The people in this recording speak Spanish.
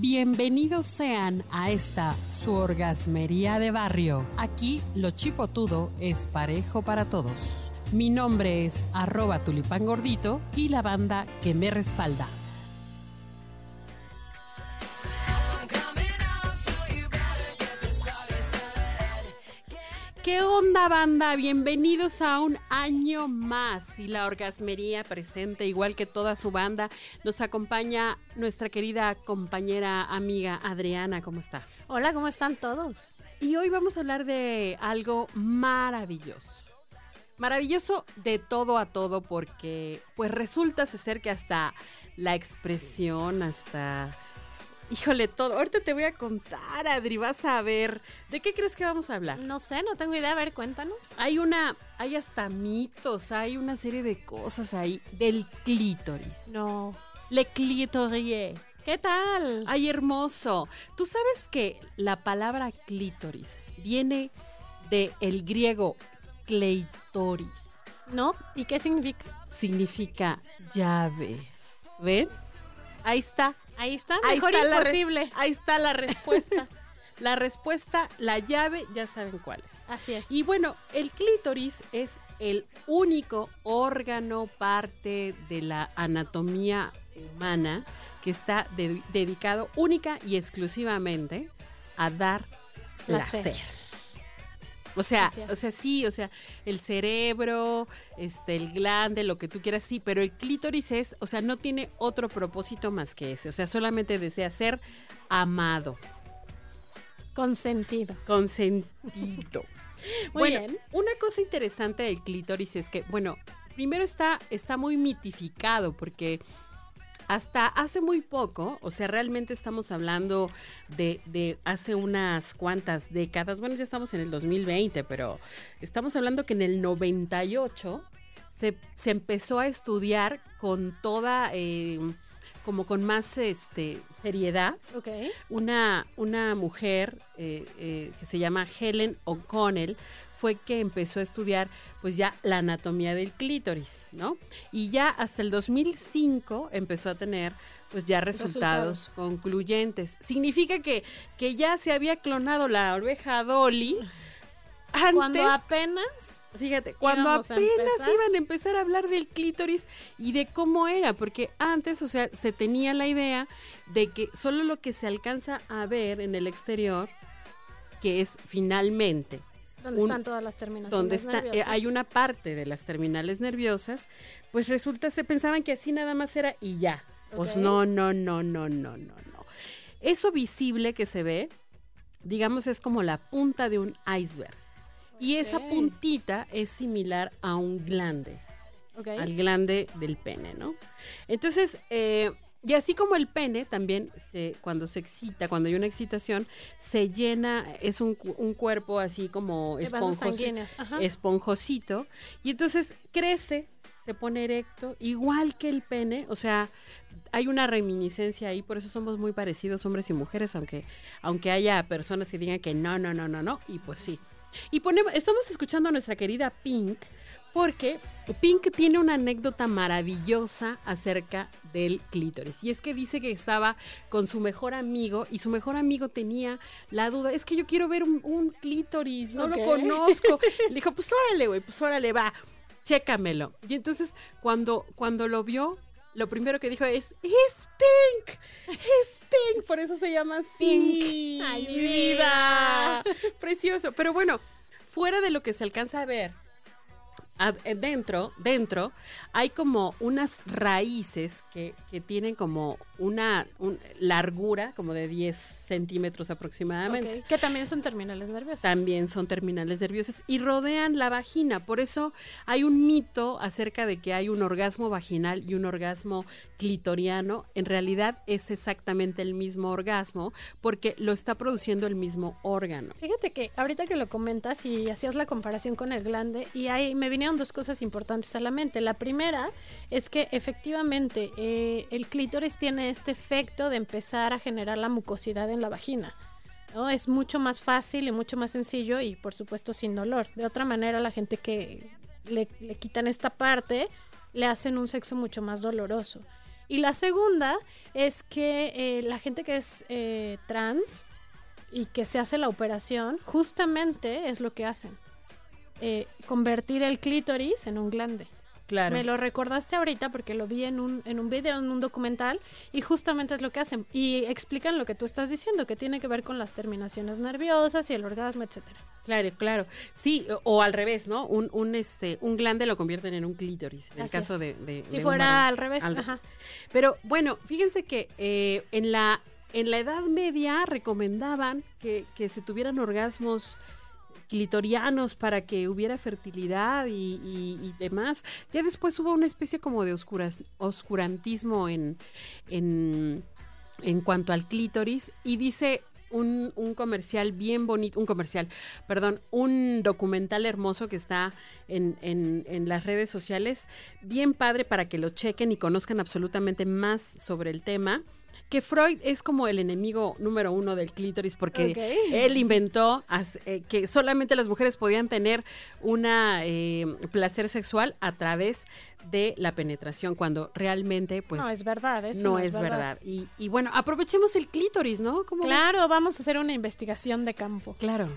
Bienvenidos sean a esta su orgasmería de barrio. Aquí lo chipotudo es parejo para todos. Mi nombre es arroba tulipán gordito y la banda que me respalda. ¿Qué onda banda? Bienvenidos a un año más y la orgasmería presente igual que toda su banda. Nos acompaña nuestra querida compañera amiga Adriana, ¿cómo estás? Hola, ¿cómo están todos? Y hoy vamos a hablar de algo maravilloso. Maravilloso de todo a todo porque pues resulta ser que hasta la expresión, hasta Híjole, todo. Ahorita te voy a contar, Adri, vas a ver. ¿De qué crees que vamos a hablar? No sé, no tengo idea. A ver, cuéntanos. Hay una, hay hasta mitos, hay una serie de cosas ahí del clítoris. No. Le clitorie. ¿Qué tal? Ay, hermoso. Tú sabes que la palabra clítoris viene del el griego kleitoris. ¿No? ¿Y qué significa? Significa llave. ¿Ven? Ahí está. Ahí está, Ahí mejor está la imposible. res- ahí está la respuesta. la respuesta, la llave, ya saben cuál es. Así es. Y bueno, el clítoris es el único órgano, parte de la anatomía humana que está de- dedicado única y exclusivamente a dar Placer. placer. O sea, o sea, sí, o sea, el cerebro, este, el glande, lo que tú quieras, sí, pero el clítoris es, o sea, no tiene otro propósito más que ese. O sea, solamente desea ser amado, Consentido. consentido. Muy bueno, bien. una cosa interesante del clítoris es que, bueno, primero está, está muy mitificado porque hasta hace muy poco, o sea, realmente estamos hablando de, de hace unas cuantas décadas, bueno, ya estamos en el 2020, pero estamos hablando que en el 98 se, se empezó a estudiar con toda, eh, como con más este, seriedad, Ok. una, una mujer eh, eh, que se llama Helen O'Connell fue que empezó a estudiar pues ya la anatomía del clítoris, ¿no? Y ya hasta el 2005 empezó a tener pues ya resultados, Resultados. concluyentes. Significa que, que ya se había clonado la oveja Dolly antes, Cuando apenas. Fíjate, cuando a apenas iban a empezar a hablar del clítoris y de cómo era, porque antes, o sea, se tenía la idea de que solo lo que se alcanza a ver en el exterior, que es finalmente, ¿Dónde un- están todas las terminaciones donde está, eh, hay una parte de las terminales nerviosas, pues resulta, se pensaban que así nada más era y ya. Pues no, no, no, no, no, no, no. Eso visible que se ve, digamos, es como la punta de un iceberg. Y esa puntita es similar a un glande, al glande del pene, ¿no? Entonces, eh, y así como el pene, también se, cuando se excita, cuando hay una excitación, se llena, es un, cu- un cuerpo así como esponjoso, esponjosito, y entonces crece, se pone erecto, igual que el pene, o sea, hay una reminiscencia ahí, por eso somos muy parecidos hombres y mujeres, aunque, aunque haya personas que digan que no, no, no, no, no, y pues sí. Y ponemos, estamos escuchando a nuestra querida Pink, porque Pink tiene una anécdota maravillosa acerca del clítoris. Y es que dice que estaba con su mejor amigo y su mejor amigo tenía la duda, es que yo quiero ver un, un clítoris, no lo conozco. Le dijo, pues órale, güey, pues órale, va, chécamelo. Y entonces cuando, cuando lo vio, lo primero que dijo es, es Pink, es Pink, por eso se llama. Pink. Ay, mi vida. Precioso. Pero bueno, fuera de lo que se alcanza a ver, dentro, dentro, hay como unas raíces que, que tienen como una un- largura, como de 10 centímetros aproximadamente. Que también son terminales nerviosas. También son terminales nerviosas y rodean la vagina. Por eso hay un mito acerca de que hay un orgasmo vaginal y un orgasmo clitoriano. En realidad es exactamente el mismo orgasmo porque lo está produciendo el mismo órgano. Fíjate que ahorita que lo comentas y hacías la comparación con el glande, y ahí me dos cosas importantes a la mente. La primera es que efectivamente eh, el clítoris tiene este efecto de empezar a generar la mucosidad en la vagina. ¿no? Es mucho más fácil y mucho más sencillo y por supuesto sin dolor. De otra manera, la gente que le, le quitan esta parte le hacen un sexo mucho más doloroso. Y la segunda es que eh, la gente que es eh, trans y que se hace la operación, justamente es lo que hacen. Eh, convertir el clítoris en un glande. Claro. Me lo recordaste ahorita porque lo vi en un, en un video, en un documental, y justamente es lo que hacen. Y explican lo que tú estás diciendo, que tiene que ver con las terminaciones nerviosas y el orgasmo, etcétera. Claro, claro. Sí, o, o al revés, ¿no? Un, un, este, un glande lo convierten en un clítoris, en el caso es. de, de- Si de fuera al revés, Al- ajá. Pero bueno, fíjense que eh, en la en la Edad Media recomendaban que, que se tuvieran orgasmos clitorianos para que hubiera fertilidad y, y- y demás. Ya después hubo una especie como de oscuras- oscurantismo en, en, en cuanto al clítoris y dice un, un comercial bien bonito, un comercial, perdón, un documental hermoso que está en, en- en las redes sociales, bien padre para que lo chequen y conozcan absolutamente más sobre el tema. Que Freud es como el enemigo número uno del clítoris porque él inventó eh, que solamente las mujeres podían tener una eh, placer sexual a través de la penetración cuando realmente pues no, es verdad, eso no, es verdad. Y, y bueno, aprovechemos el clítoris, ¿no? Claro, vamos a hacer una investigación de campo. Claro.